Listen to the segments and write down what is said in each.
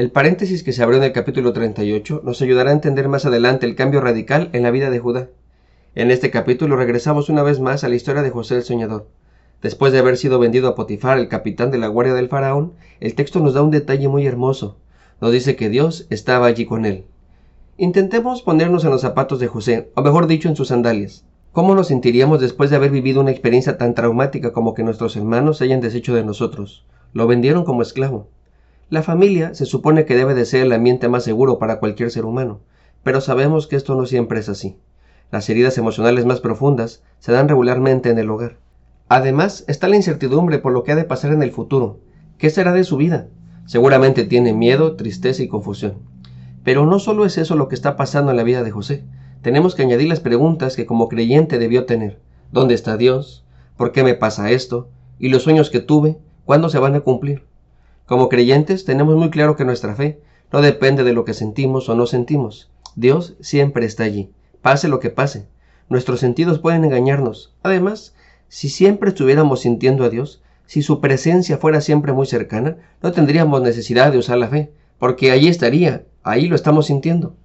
El paréntesis que se abrió en el capítulo 38 nos ayudará a entender más adelante el cambio radical en la vida de Judá. En este capítulo regresamos una vez más a la historia de José el Soñador. Después de haber sido vendido a Potifar, el capitán de la guardia del faraón, el texto nos da un detalle muy hermoso. Nos dice que Dios estaba allí con él. Intentemos ponernos en los zapatos de José, o mejor dicho, en sus sandalias. ¿Cómo nos sentiríamos después de haber vivido una experiencia tan traumática como que nuestros hermanos se hayan deshecho de nosotros? Lo vendieron como esclavo. La familia se supone que debe de ser el ambiente más seguro para cualquier ser humano, pero sabemos que esto no siempre es así. Las heridas emocionales más profundas se dan regularmente en el hogar. Además, está la incertidumbre por lo que ha de pasar en el futuro. ¿Qué será de su vida? Seguramente tiene miedo, tristeza y confusión. Pero no solo es eso lo que está pasando en la vida de José. Tenemos que añadir las preguntas que como creyente debió tener. ¿Dónde está Dios? ¿Por qué me pasa esto? ¿Y los sueños que tuve? ¿Cuándo se van a cumplir? Como creyentes tenemos muy claro que nuestra fe no depende de lo que sentimos o no sentimos. Dios siempre está allí, pase lo que pase. Nuestros sentidos pueden engañarnos. Además, si siempre estuviéramos sintiendo a Dios, si su presencia fuera siempre muy cercana, no tendríamos necesidad de usar la fe, porque allí estaría, ahí lo estamos sintiendo.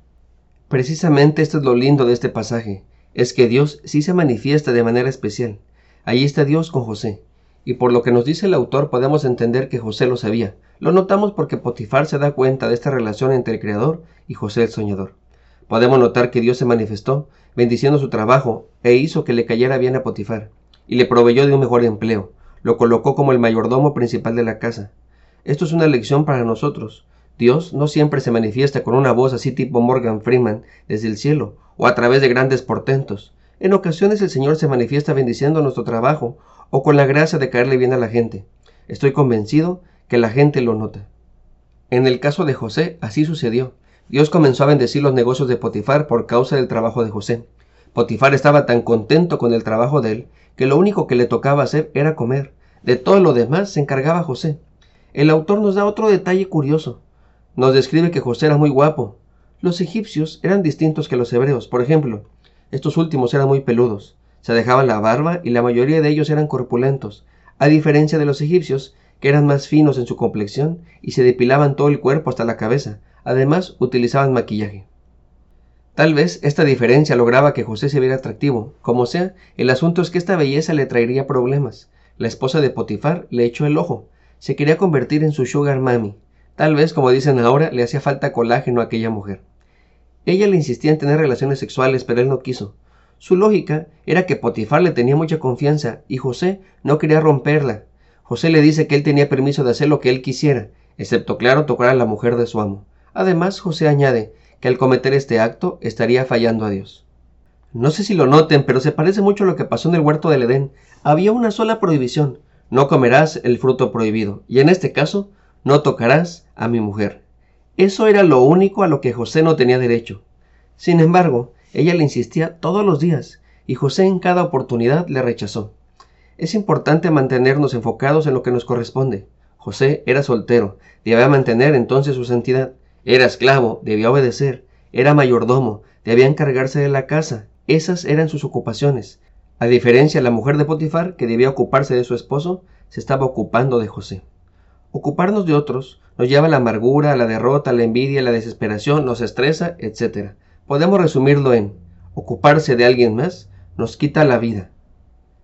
Precisamente esto es lo lindo de este pasaje, es que Dios sí se manifiesta de manera especial. Allí está Dios con José, y por lo que nos dice el autor podemos entender que José lo sabía. Lo notamos porque Potifar se da cuenta de esta relación entre el Creador y José el Soñador. Podemos notar que Dios se manifestó, bendiciendo su trabajo, e hizo que le cayera bien a Potifar, y le proveyó de un mejor empleo, lo colocó como el mayordomo principal de la casa. Esto es una lección para nosotros. Dios no siempre se manifiesta con una voz así tipo Morgan Freeman desde el cielo, o a través de grandes portentos. En ocasiones el Señor se manifiesta bendiciendo nuestro trabajo o con la gracia de caerle bien a la gente. Estoy convencido que la gente lo nota. En el caso de José, así sucedió. Dios comenzó a bendecir los negocios de Potifar por causa del trabajo de José. Potifar estaba tan contento con el trabajo de él que lo único que le tocaba hacer era comer. De todo lo demás se encargaba José. El autor nos da otro detalle curioso. Nos describe que José era muy guapo. Los egipcios eran distintos que los hebreos. Por ejemplo, estos últimos eran muy peludos se dejaban la barba y la mayoría de ellos eran corpulentos, a diferencia de los egipcios, que eran más finos en su complexión y se depilaban todo el cuerpo hasta la cabeza, además utilizaban maquillaje. Tal vez esta diferencia lograba que José se viera atractivo, como sea, el asunto es que esta belleza le traería problemas. La esposa de Potifar le echó el ojo, se quería convertir en su sugar mami. Tal vez, como dicen ahora, le hacía falta colágeno a aquella mujer. Ella le insistía en tener relaciones sexuales, pero él no quiso. Su lógica era que Potifar le tenía mucha confianza y José no quería romperla. José le dice que él tenía permiso de hacer lo que él quisiera, excepto claro tocar a la mujer de su amo. Además, José añade que al cometer este acto estaría fallando a Dios. No sé si lo noten, pero se parece mucho a lo que pasó en el huerto del Edén. Había una sola prohibición, no comerás el fruto prohibido, y en este caso, no tocarás a mi mujer. Eso era lo único a lo que José no tenía derecho. Sin embargo, ella le insistía todos los días, y José en cada oportunidad le rechazó. Es importante mantenernos enfocados en lo que nos corresponde. José era soltero, debía mantener entonces su santidad. Era esclavo, debía obedecer. Era mayordomo, debía encargarse de la casa. Esas eran sus ocupaciones. A diferencia la mujer de Potifar, que debía ocuparse de su esposo, se estaba ocupando de José. Ocuparnos de otros nos lleva a la amargura, a la derrota, a la envidia, a la desesperación, nos estresa, etc. Podemos resumirlo en ocuparse de alguien más nos quita la vida.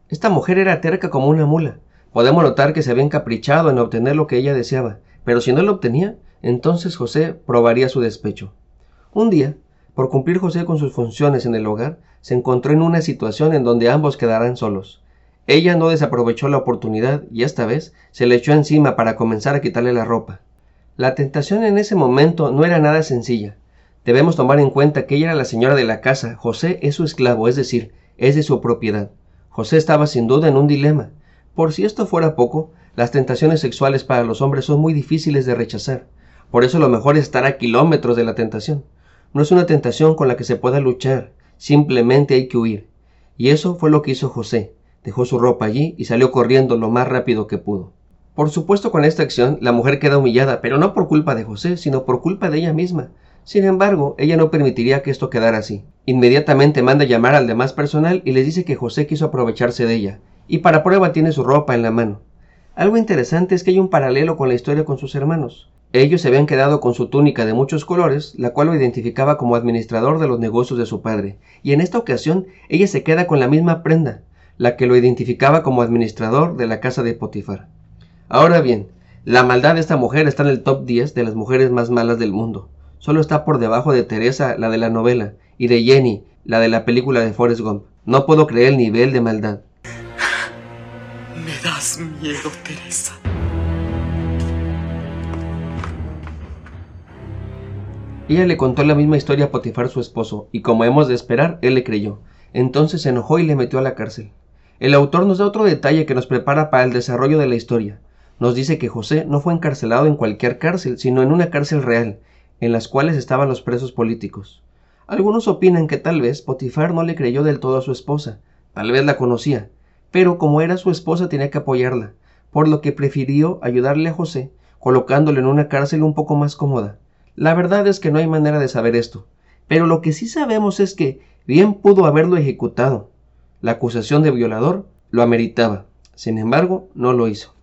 Esta mujer era terca como una mula. Podemos notar que se había encaprichado en obtener lo que ella deseaba, pero si no lo obtenía, entonces José probaría su despecho. Un día, por cumplir José con sus funciones en el hogar, se encontró en una situación en donde ambos quedarán solos. Ella no desaprovechó la oportunidad y esta vez se le echó encima para comenzar a quitarle la ropa. La tentación en ese momento no era nada sencilla. Debemos tomar en cuenta que ella era la señora de la casa, José es su esclavo, es decir, es de su propiedad. José estaba sin duda en un dilema. Por si esto fuera poco, las tentaciones sexuales para los hombres son muy difíciles de rechazar. Por eso lo mejor es estar a kilómetros de la tentación. No es una tentación con la que se pueda luchar, simplemente hay que huir. Y eso fue lo que hizo José. Dejó su ropa allí y salió corriendo lo más rápido que pudo. Por supuesto con esta acción la mujer queda humillada, pero no por culpa de José, sino por culpa de ella misma. Sin embargo, ella no permitiría que esto quedara así. Inmediatamente manda llamar al demás personal y les dice que José quiso aprovecharse de ella, y para prueba tiene su ropa en la mano. Algo interesante es que hay un paralelo con la historia con sus hermanos. Ellos se habían quedado con su túnica de muchos colores, la cual lo identificaba como administrador de los negocios de su padre, y en esta ocasión ella se queda con la misma prenda, la que lo identificaba como administrador de la casa de Potifar. Ahora bien, la maldad de esta mujer está en el top 10 de las mujeres más malas del mundo. Solo está por debajo de Teresa, la de la novela, y de Jenny, la de la película de Forrest Gump. No puedo creer el nivel de maldad. Me das miedo, Teresa. Ella le contó la misma historia a Potifar su esposo, y como hemos de esperar, él le creyó. Entonces se enojó y le metió a la cárcel. El autor nos da otro detalle que nos prepara para el desarrollo de la historia. Nos dice que José no fue encarcelado en cualquier cárcel, sino en una cárcel real, en las cuales estaban los presos políticos. Algunos opinan que tal vez Potifar no le creyó del todo a su esposa, tal vez la conocía, pero como era su esposa tenía que apoyarla, por lo que prefirió ayudarle a José, colocándolo en una cárcel un poco más cómoda. La verdad es que no hay manera de saber esto, pero lo que sí sabemos es que bien pudo haberlo ejecutado. La acusación de violador lo ameritaba, sin embargo, no lo hizo.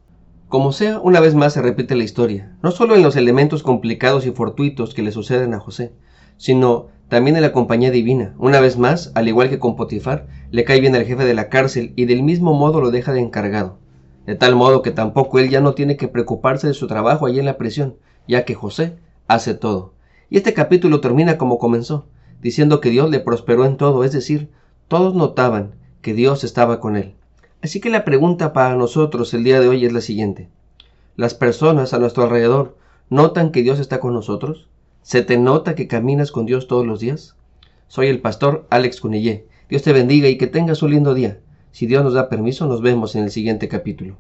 Como sea, una vez más se repite la historia, no solo en los elementos complicados y fortuitos que le suceden a José, sino también en la compañía divina. Una vez más, al igual que con Potifar, le cae bien al jefe de la cárcel y del mismo modo lo deja de encargado. De tal modo que tampoco él ya no tiene que preocuparse de su trabajo allí en la prisión, ya que José hace todo. Y este capítulo termina como comenzó, diciendo que Dios le prosperó en todo, es decir, todos notaban que Dios estaba con él. Así que la pregunta para nosotros el día de hoy es la siguiente. ¿Las personas a nuestro alrededor notan que Dios está con nosotros? ¿Se te nota que caminas con Dios todos los días? Soy el pastor Alex Cunillé. Dios te bendiga y que tengas un lindo día. Si Dios nos da permiso, nos vemos en el siguiente capítulo.